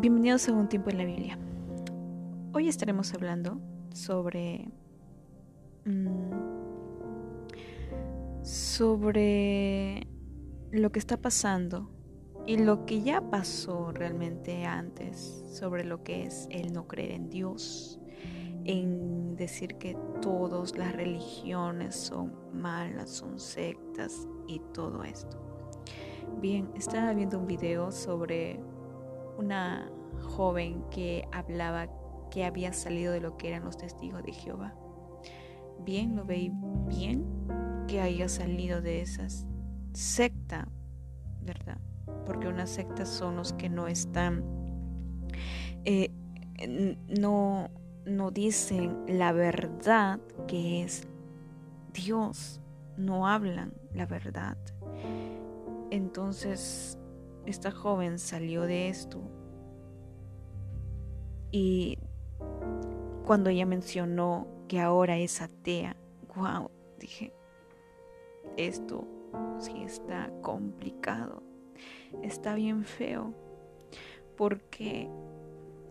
Bienvenidos a un tiempo en la Biblia. Hoy estaremos hablando sobre mm, sobre lo que está pasando y lo que ya pasó realmente antes sobre lo que es el no creer en Dios, en decir que todas las religiones son malas, son sectas y todo esto. Bien, estaba viendo un video sobre una joven que hablaba que había salido de lo que eran los testigos de Jehová. Bien, lo veí bien que haya salido de esa secta, ¿verdad? Porque una secta son los que no están, eh, no, no dicen la verdad que es Dios, no hablan la verdad. Entonces, esta joven salió de esto y cuando ella mencionó que ahora es atea, wow, dije, esto sí está complicado, está bien feo, porque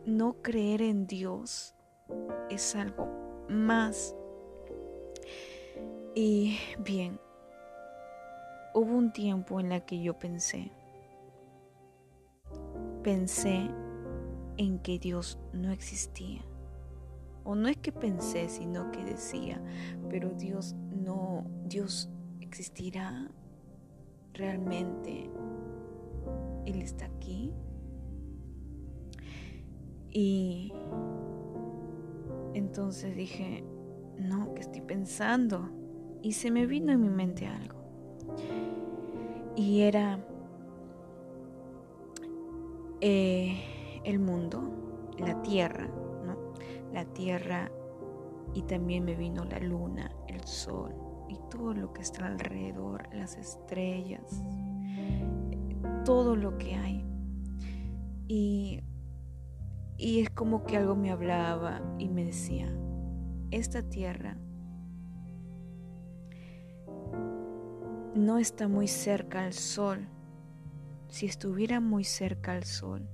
no creer en Dios es algo más. Y bien, hubo un tiempo en la que yo pensé, pensé en que Dios no existía. O no es que pensé, sino que decía, pero Dios no, Dios existirá realmente. Él está aquí. Y entonces dije, no, que estoy pensando. Y se me vino en mi mente algo. Y era... Eh, el mundo, la tierra, ¿no? La tierra y también me vino la luna, el sol y todo lo que está alrededor, las estrellas, todo lo que hay. Y, y es como que algo me hablaba y me decía, esta tierra no está muy cerca al sol. Si estuviera muy cerca al sol,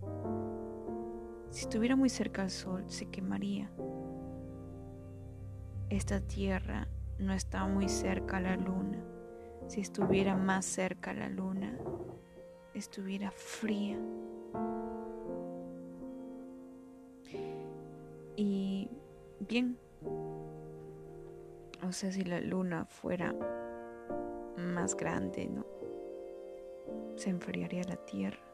si estuviera muy cerca al sol, se quemaría. Esta tierra no está muy cerca a la luna. Si estuviera más cerca a la luna, estuviera fría. Y bien, o sea, si la luna fuera más grande, ¿no? Se enfriaría la tierra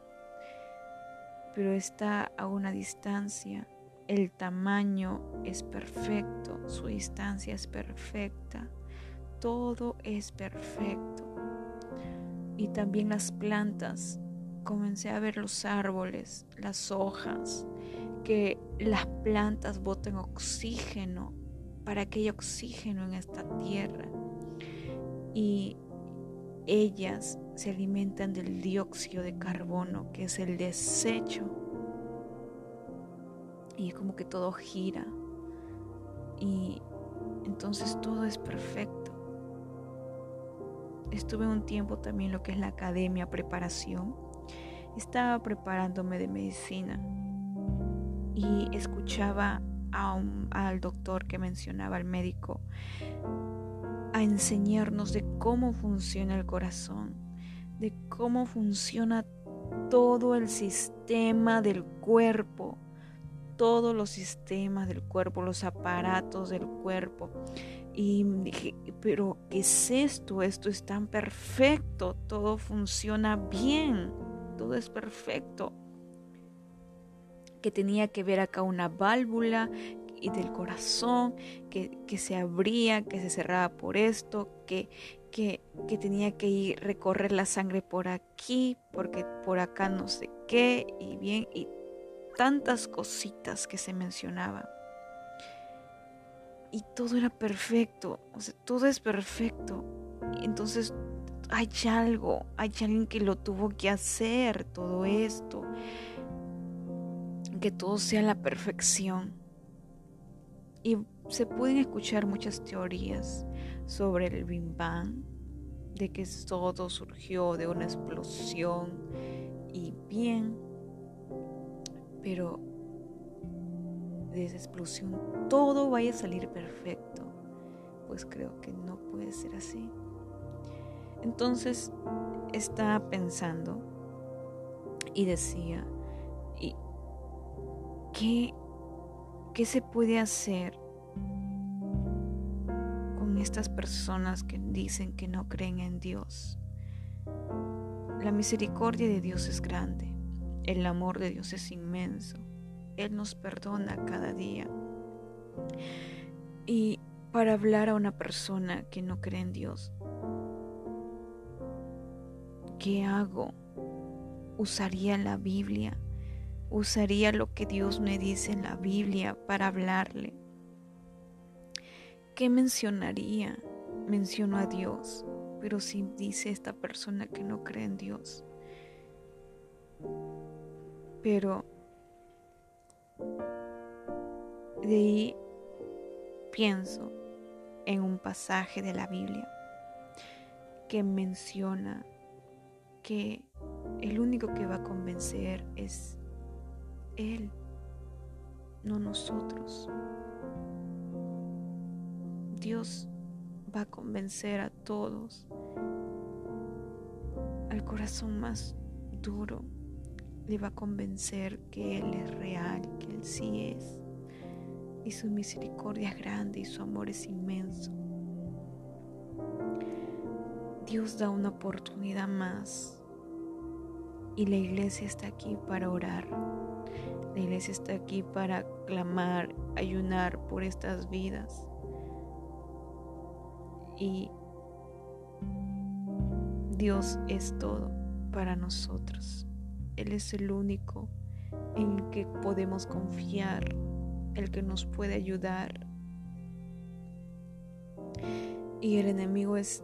pero está a una distancia. El tamaño es perfecto, su distancia es perfecta, todo es perfecto. Y también las plantas, comencé a ver los árboles, las hojas, que las plantas boten oxígeno para que haya oxígeno en esta tierra. Y ellas se alimentan del dióxido de carbono, que es el desecho. Y es como que todo gira. Y entonces todo es perfecto. Estuve un tiempo también lo que es la academia, preparación. Estaba preparándome de medicina y escuchaba al doctor que mencionaba, al médico, a enseñarnos de cómo funciona el corazón, de cómo funciona todo el sistema del cuerpo, todos los sistemas del cuerpo, los aparatos del cuerpo. Y dije, pero ¿qué es esto? Esto es tan perfecto, todo funciona bien, todo es perfecto. Que tenía que ver acá una válvula, y del corazón, que, se abría, que se cerraba por esto, que, que, que, tenía que ir recorrer la sangre por aquí, porque por acá no sé qué, y bien, y tantas cositas que se mencionaban. Y todo era perfecto, o sea, todo es perfecto. Entonces hay algo, hay alguien que lo tuvo que hacer, todo esto. Que todo sea la perfección. Y se pueden escuchar muchas teorías sobre el Big Bang, de que todo surgió de una explosión y bien, pero de esa explosión todo vaya a salir perfecto. Pues creo que no puede ser así. Entonces estaba pensando y decía, ¿y qué, qué se puede hacer con estas personas que dicen que no creen en Dios? La misericordia de Dios es grande, el amor de Dios es inmenso, Él nos perdona cada día. Y para hablar a una persona que no cree en Dios, ¿qué hago? Usaría la Biblia, usaría lo que Dios me dice en la Biblia para hablarle. ¿Qué mencionaría? Menciono a Dios, pero si dice esta persona que no cree en Dios. Pero de ahí pienso en un pasaje de la Biblia que menciona que el único que va a convencer es Él, no nosotros. Dios va a convencer a todos, al corazón más duro, le va a convencer que Él es real, que Él sí es, y su misericordia es grande y su amor es inmenso. Dios da una oportunidad más y la iglesia está aquí para orar. La iglesia está aquí para clamar, ayunar por estas vidas. Y Dios es todo para nosotros. Él es el único en el que podemos confiar, el que nos puede ayudar. Y el enemigo es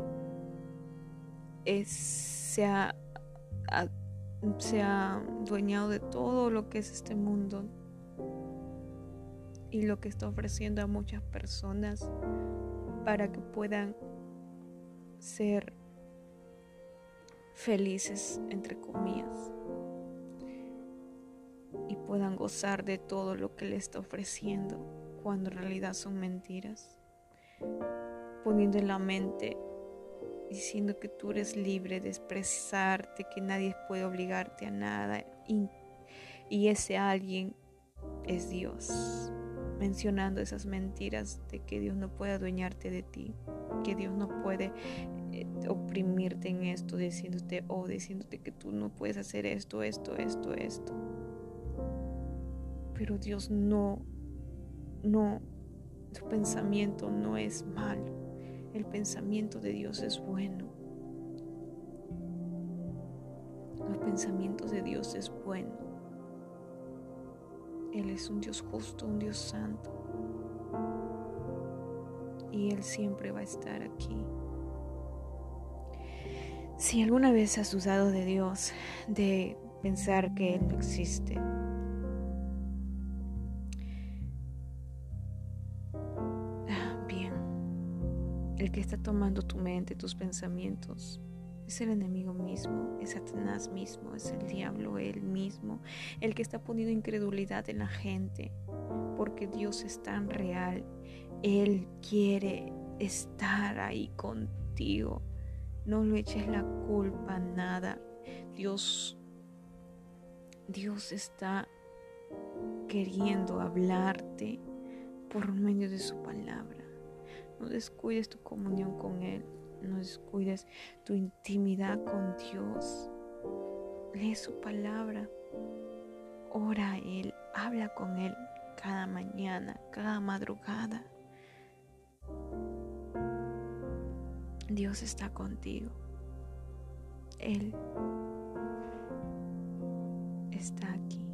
se, ha, se ha dueñado de todo lo que es este mundo y lo que está ofreciendo a muchas personas para que puedan ser felices, entre comillas, y puedan gozar de todo lo que le está ofreciendo cuando en realidad son mentiras, poniendo en la mente diciendo que tú eres libre de expresarte, que nadie puede obligarte a nada y, ese alguien es Dios, mencionando esas mentiras de que Dios no puede adueñarte de ti, que Dios no puede eh, oprimirte en esto, diciéndote o diciéndote que tú no puedes hacer esto, esto, esto, esto. Pero Dios no, no, su pensamiento no es malo el pensamiento de Dios es bueno. Los pensamientos de Dios es bueno. Él es un Dios justo, un Dios santo. Y Él siempre va a estar aquí. Si alguna vez has dudado de Dios, de pensar que Él no existe, El que está tomando tu mente, tus pensamientos, es el enemigo mismo, es Satanás mismo, es el diablo él mismo, el que está poniendo incredulidad en la gente, porque Dios es tan real. Él quiere estar ahí contigo. No le eches la culpa a nada. Dios, Dios está queriendo hablarte por medio de su palabra. No descuides tu comunión con Él. No descuides tu intimidad con Dios. Lee su palabra. Ora a Él. Habla con Él cada mañana, cada madrugada. Dios está contigo. Él está aquí.